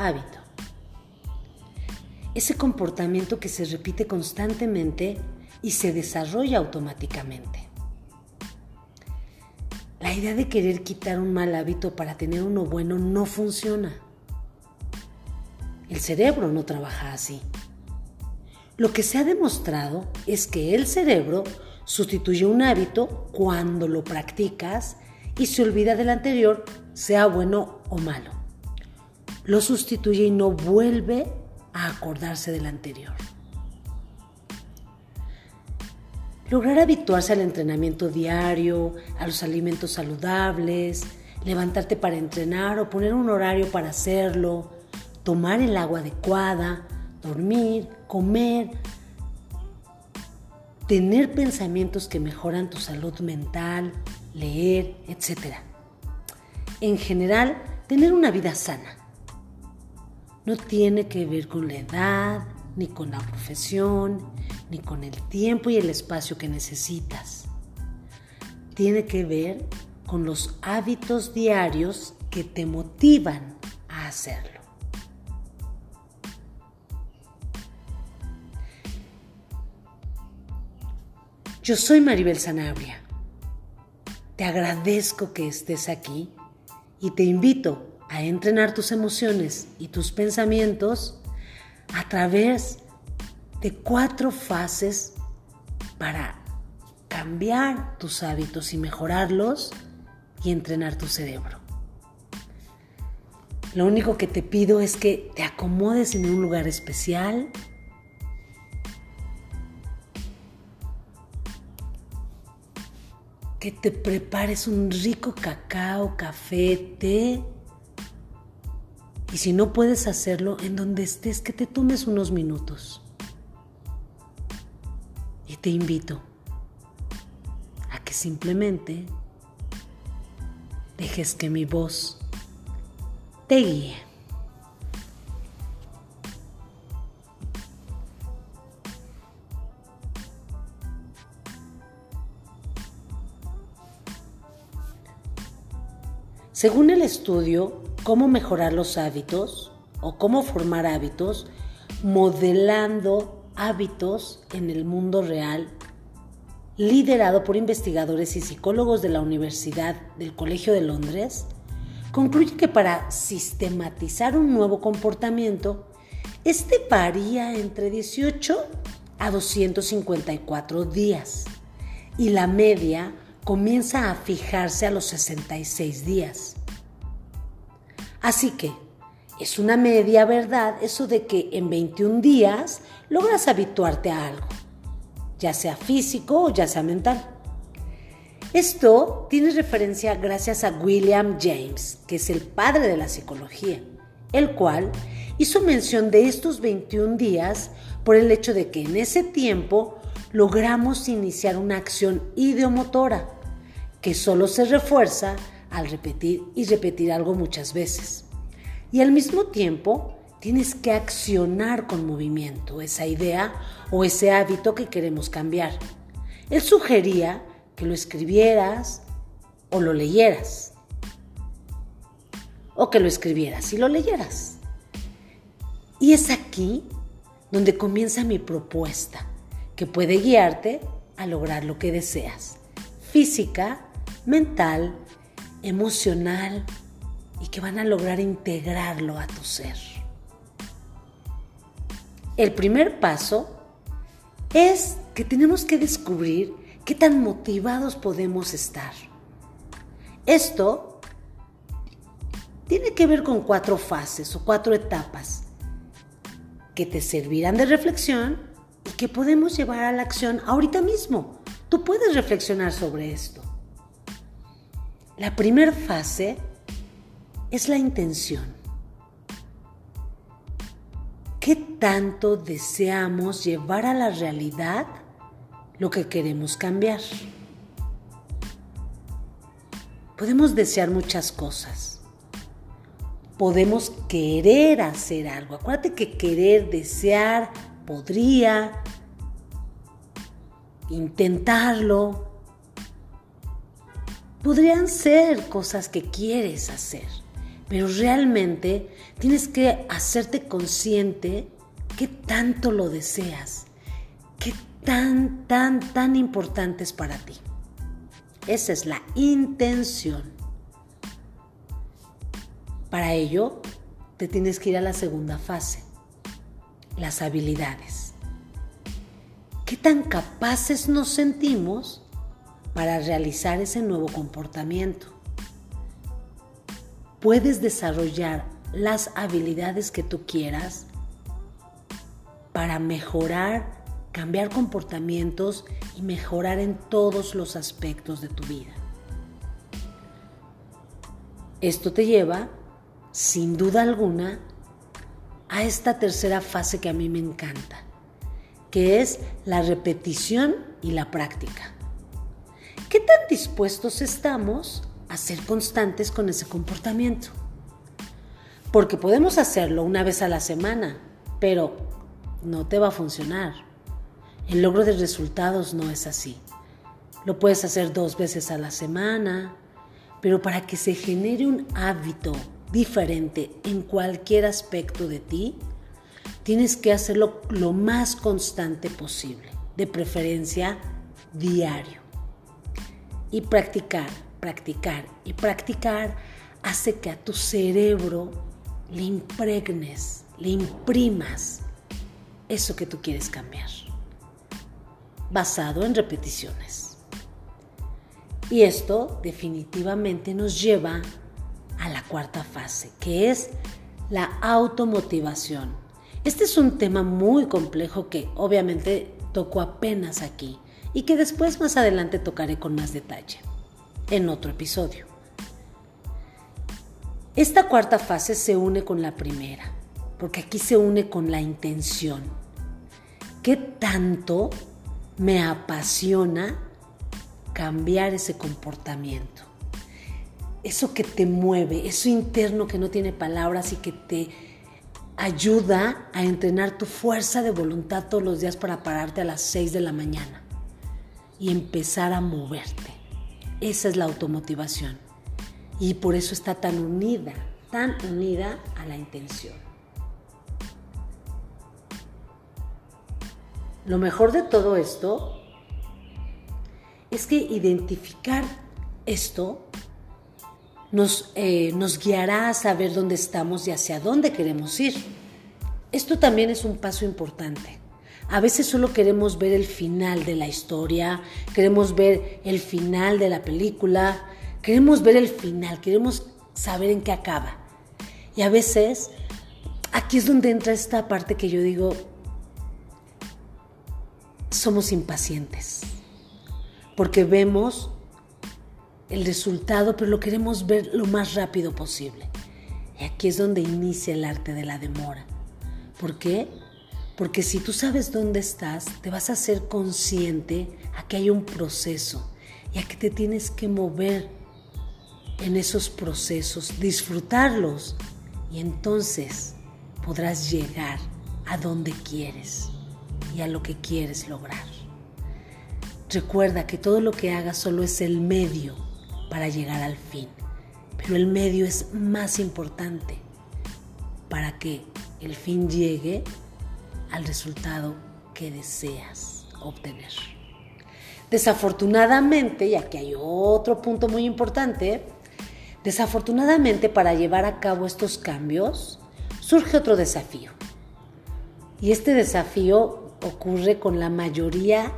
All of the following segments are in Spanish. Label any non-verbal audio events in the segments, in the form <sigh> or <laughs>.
hábito. Ese comportamiento que se repite constantemente y se desarrolla automáticamente. La idea de querer quitar un mal hábito para tener uno bueno no funciona. El cerebro no trabaja así. Lo que se ha demostrado es que el cerebro sustituye un hábito cuando lo practicas y se olvida del anterior, sea bueno o malo. Lo sustituye y no vuelve a acordarse del anterior. Lograr habituarse al entrenamiento diario, a los alimentos saludables, levantarte para entrenar o poner un horario para hacerlo, tomar el agua adecuada, dormir, comer, tener pensamientos que mejoran tu salud mental, leer, etc. En general, tener una vida sana. No tiene que ver con la edad, ni con la profesión, ni con el tiempo y el espacio que necesitas. Tiene que ver con los hábitos diarios que te motivan a hacerlo. Yo soy Maribel Sanabria. Te agradezco que estés aquí y te invito a entrenar tus emociones y tus pensamientos a través de cuatro fases para cambiar tus hábitos y mejorarlos y entrenar tu cerebro. Lo único que te pido es que te acomodes en un lugar especial. Que te prepares un rico cacao, café, té y si no puedes hacerlo, en donde estés, que te tomes unos minutos. Y te invito a que simplemente dejes que mi voz te guíe. Según el estudio cómo mejorar los hábitos o cómo formar hábitos modelando hábitos en el mundo real, liderado por investigadores y psicólogos de la Universidad del Colegio de Londres, concluye que para sistematizar un nuevo comportamiento, este varía entre 18 a 254 días y la media comienza a fijarse a los 66 días. Así que es una media verdad eso de que en 21 días logras habituarte a algo, ya sea físico o ya sea mental. Esto tiene referencia gracias a William James, que es el padre de la psicología, el cual hizo mención de estos 21 días por el hecho de que en ese tiempo logramos iniciar una acción ideomotora que solo se refuerza al repetir y repetir algo muchas veces. Y al mismo tiempo tienes que accionar con movimiento esa idea o ese hábito que queremos cambiar. Él sugería que lo escribieras o lo leyeras. O que lo escribieras y lo leyeras. Y es aquí donde comienza mi propuesta, que puede guiarte a lograr lo que deseas. Física, mental, emocional y que van a lograr integrarlo a tu ser. El primer paso es que tenemos que descubrir qué tan motivados podemos estar. Esto tiene que ver con cuatro fases o cuatro etapas que te servirán de reflexión y que podemos llevar a la acción ahorita mismo. Tú puedes reflexionar sobre esto. La primera fase es la intención. ¿Qué tanto deseamos llevar a la realidad lo que queremos cambiar? Podemos desear muchas cosas. Podemos querer hacer algo. Acuérdate que querer, desear, podría, intentarlo, podrían ser cosas que quieres hacer, pero realmente tienes que hacerte consciente qué tanto lo deseas, qué tan, tan, tan importante es para ti. Esa es la intención. Para ello, te tienes que ir a la segunda fase, las habilidades. ¿Qué tan capaces nos sentimos para realizar ese nuevo comportamiento? Puedes desarrollar las habilidades que tú quieras para mejorar cambiar comportamientos y mejorar en todos los aspectos de tu vida. Esto te lleva, sin duda alguna, a esta tercera fase que a mí me encanta, que es la repetición y la práctica. ¿Qué tan dispuestos estamos a ser constantes con ese comportamiento? Porque podemos hacerlo una vez a la semana, pero no te va a funcionar el logro de resultados no es así. Lo puedes hacer dos veces a la semana, pero para que se genere un hábito diferente en cualquier aspecto de ti, tienes que hacerlo lo más constante posible, de preferencia diario. Y practicar, practicar y practicar hace que a tu cerebro le impregnes, le imprimas eso que tú quieres cambiar basado en repeticiones. Y esto definitivamente nos lleva a la cuarta fase, que es la automotivación. Este es un tema muy complejo que obviamente toco apenas aquí y que después más adelante tocaré con más detalle en otro episodio. Esta cuarta fase se une con la primera, porque aquí se une con la intención. ¿Qué tanto me apasiona cambiar ese comportamiento. Eso que te mueve, eso interno que no tiene palabras y que te ayuda a entrenar tu fuerza de voluntad todos los días para pararte a las 6 de la mañana y empezar a moverte. Esa es la automotivación. Y por eso está tan unida, tan unida a la intención. Lo mejor de todo esto es que identificar esto nos, eh, nos guiará a saber dónde estamos y hacia dónde queremos ir. Esto también es un paso importante. A veces solo queremos ver el final de la historia, queremos ver el final de la película, queremos ver el final, queremos saber en qué acaba. Y a veces aquí es donde entra esta parte que yo digo, somos impacientes, porque vemos el resultado, pero lo queremos ver lo más rápido posible. Y aquí es donde inicia el arte de la demora. ¿Por qué? Porque si tú sabes dónde estás, te vas a ser consciente a que hay un proceso y que te tienes que mover en esos procesos, disfrutarlos y entonces podrás llegar a donde quieres y a lo que quieres lograr. Recuerda que todo lo que hagas solo es el medio para llegar al fin, pero el medio es más importante para que el fin llegue al resultado que deseas obtener. Desafortunadamente, y aquí hay otro punto muy importante, desafortunadamente para llevar a cabo estos cambios surge otro desafío. Y este desafío ocurre con la mayoría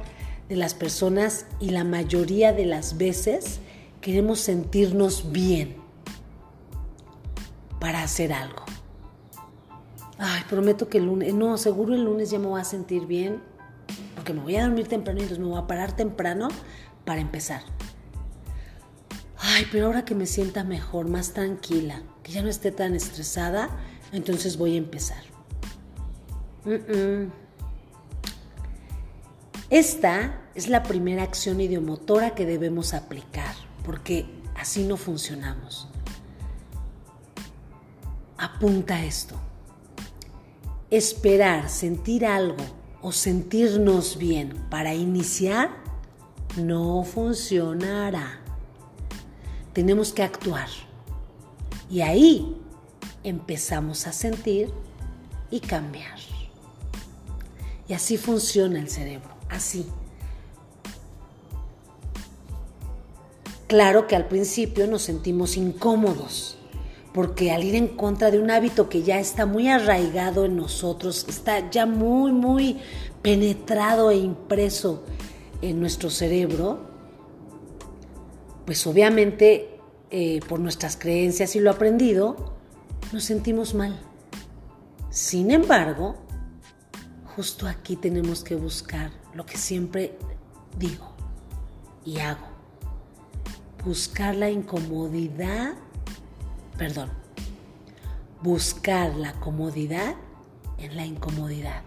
de las personas y la mayoría de las veces queremos sentirnos bien para hacer algo. Ay, prometo que el lunes, no, seguro el lunes ya me voy a sentir bien porque me voy a dormir temprano y entonces me voy a parar temprano para empezar. Ay, pero ahora que me sienta mejor, más tranquila, que ya no esté tan estresada, entonces voy a empezar. Esta es la primera acción idiomotora que debemos aplicar, porque así no funcionamos. Apunta esto. Esperar, sentir algo o sentirnos bien para iniciar no funcionará. Tenemos que actuar. Y ahí empezamos a sentir y cambiar. Y así funciona el cerebro, así. Claro que al principio nos sentimos incómodos, porque al ir en contra de un hábito que ya está muy arraigado en nosotros, está ya muy, muy penetrado e impreso en nuestro cerebro, pues obviamente eh, por nuestras creencias y lo aprendido, nos sentimos mal. Sin embargo, justo aquí tenemos que buscar lo que siempre digo y hago. Buscar la incomodidad, perdón, buscar la comodidad en la incomodidad.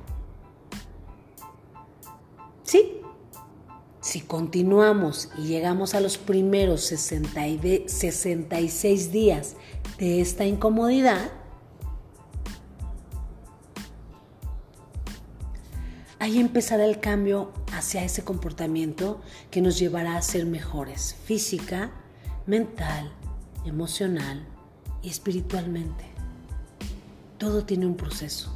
Sí, si continuamos y llegamos a los primeros 66 días de esta incomodidad, ahí empezará el cambio hacia ese comportamiento que nos llevará a ser mejores física, mental, emocional y espiritualmente. Todo tiene un proceso.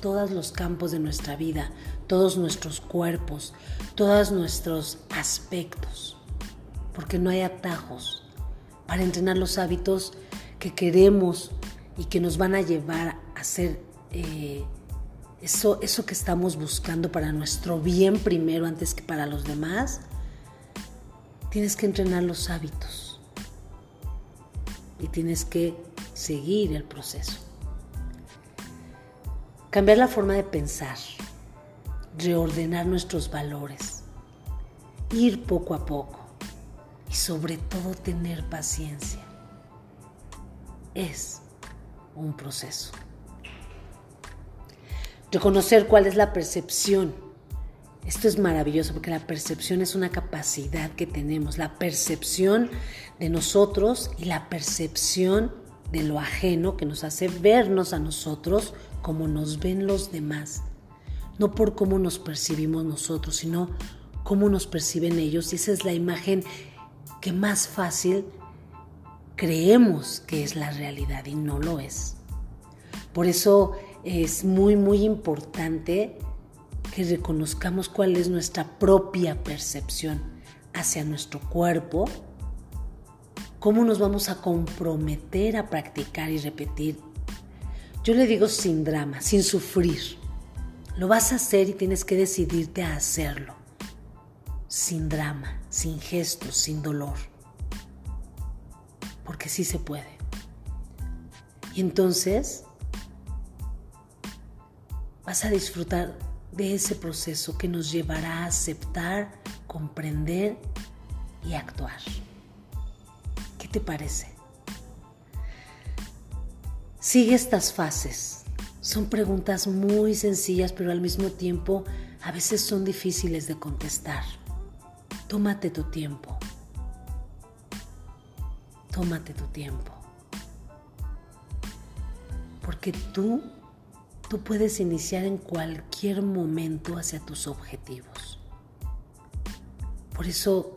Todos los campos de nuestra vida, todos nuestros cuerpos, todos nuestros aspectos, porque no hay atajos para entrenar los hábitos que queremos y que nos van a llevar a hacer eh, eso, eso que estamos buscando para nuestro bien primero antes que para los demás. Tienes que entrenar los hábitos y tienes que seguir el proceso. Cambiar la forma de pensar, reordenar nuestros valores, ir poco a poco y sobre todo tener paciencia. Es un proceso. Reconocer cuál es la percepción. Esto es maravilloso porque la percepción es una capacidad que tenemos, la percepción de nosotros y la percepción de lo ajeno que nos hace vernos a nosotros como nos ven los demás no por cómo nos percibimos nosotros, sino cómo nos perciben ellos. Y esa es la imagen que más fácil creemos que es la realidad y no lo es. Por eso es muy, muy importante que reconozcamos cuál es nuestra propia percepción hacia nuestro cuerpo, cómo nos vamos a comprometer a practicar y repetir. Yo le digo sin drama, sin sufrir. Lo vas a hacer y tienes que decidirte a hacerlo. Sin drama, sin gestos, sin dolor. Porque sí se puede. Y entonces vas a disfrutar de ese proceso que nos llevará a aceptar, comprender y actuar. ¿Qué te parece? Sigue estas fases son preguntas muy sencillas, pero al mismo tiempo a veces son difíciles de contestar. Tómate tu tiempo. Tómate tu tiempo. Porque tú, tú puedes iniciar en cualquier momento hacia tus objetivos. Por eso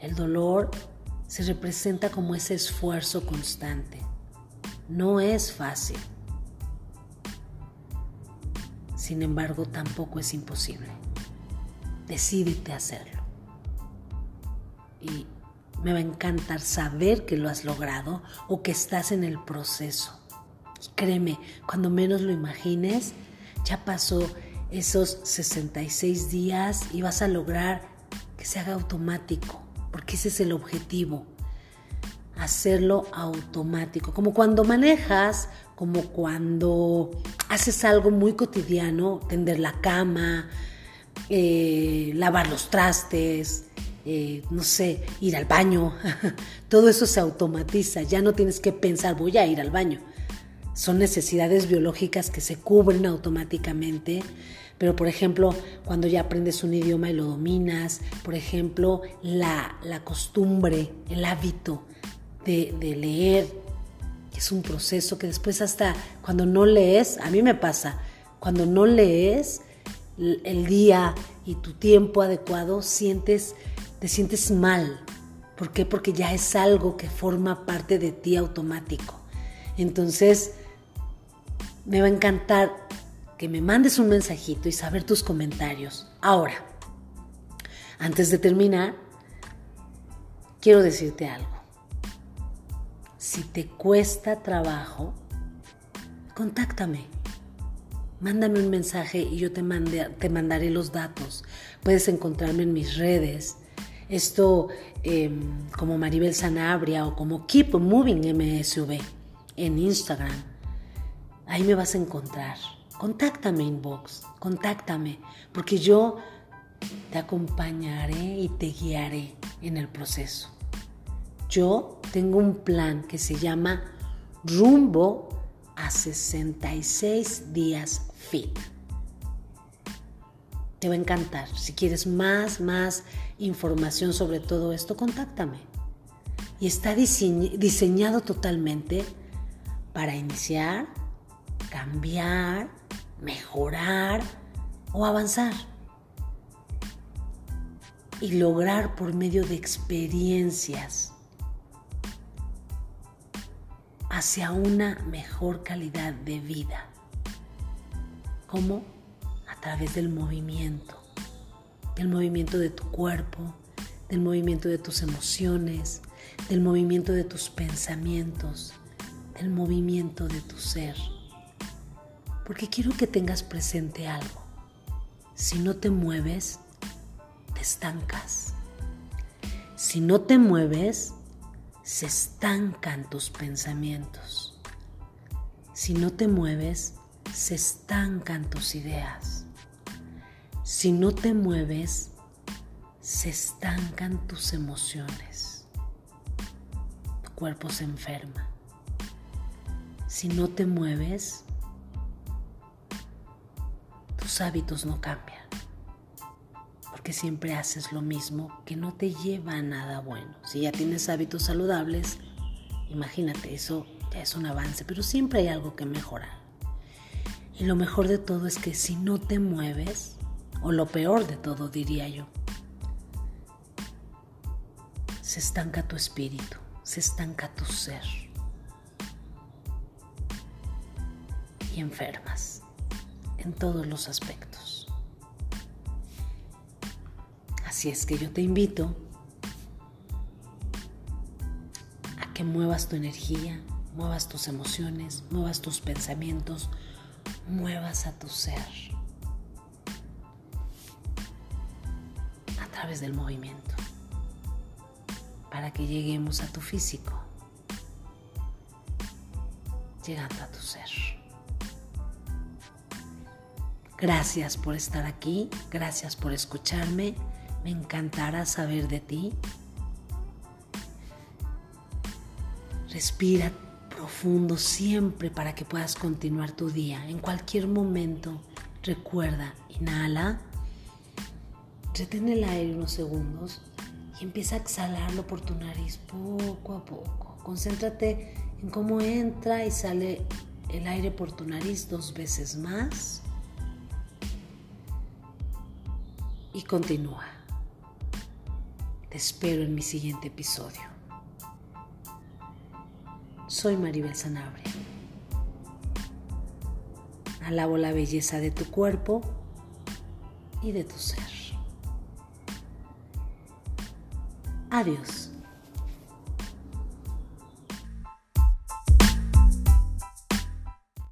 el dolor se representa como ese esfuerzo constante. No es fácil. Sin embargo, tampoco es imposible. Decídete a hacerlo. Y me va a encantar saber que lo has logrado o que estás en el proceso. Créeme, cuando menos lo imagines, ya pasó esos 66 días y vas a lograr que se haga automático, porque ese es el objetivo, hacerlo automático, como cuando manejas como cuando haces algo muy cotidiano, tender la cama, eh, lavar los trastes, eh, no sé, ir al baño. <laughs> Todo eso se automatiza, ya no tienes que pensar voy a ir al baño. Son necesidades biológicas que se cubren automáticamente. Pero, por ejemplo, cuando ya aprendes un idioma y lo dominas, por ejemplo, la, costumbre, el hábito de, de leer, es un proceso que después hasta cuando no lees, a mí me pasa, cuando no lees el día y tu tiempo adecuado, sientes, te sientes mal. ¿Por qué? Porque ya es algo que forma parte de ti automático. Entonces, me va a encantar que me mandes un mensajito y saber tus comentarios. Ahora, antes de terminar, quiero decirte algo. Si te cuesta trabajo, contáctame. Mándame un mensaje y yo te, te mandaré los datos. Puedes encontrarme en mis redes. Esto em, como Maribel Sanabria o como Keep Moving MSV en Instagram. Ahí me vas a encontrar. Contáctame inbox, contáctame, porque yo te acompañaré y te guiaré en el proceso. Yo tengo un plan que se llama Rumbo a 66 días fit. Te va a encantar. Si quieres más, más información sobre todo esto, contáctame. Y está diseñado totalmente para iniciar, cambiar, mejorar o avanzar. Y lograr por medio de experiencias hacia una mejor calidad de vida. ¿Cómo? A través del movimiento, del movimiento de tu cuerpo, del movimiento de tus emociones, del movimiento de tus pensamientos, del movimiento de tu ser. Porque quiero que tengas presente algo. Si no te mueves, te estancas. Si no te mueves, se estancan tus pensamientos. Si no te mueves, se estancan tus ideas. Si no te mueves, se estancan tus emociones. Tu cuerpo se enferma. Si no te mueves, hábitos no cambian porque siempre haces lo mismo que no te lleva a nada bueno. Si ya tienes hábitos saludables, imagínate, eso ya es un avance, pero siempre hay algo que mejorar. Y lo mejor de todo es que si no te mueves, o lo peor de todo diría yo, se estanca tu espíritu, se estanca tu ser. Y enfermas en todos los aspectos. Así es que yo te invito a que muevas tu energía, muevas tus emociones, muevas tus pensamientos, muevas a tu ser a través del movimiento para que lleguemos a tu físico, llegando a tu ser. Gracias por estar aquí, gracias por escucharme. Me encantará saber de ti. Respira profundo siempre para que puedas continuar tu día. En cualquier momento, recuerda, inhala, retén el aire unos segundos y empieza a exhalarlo por tu nariz poco a poco. Concéntrate en cómo entra y sale el aire por tu nariz dos veces más. Y continúa. Te espero en mi siguiente episodio. Soy Maribel Sanabria. Alabo la belleza de tu cuerpo y de tu ser. Adiós.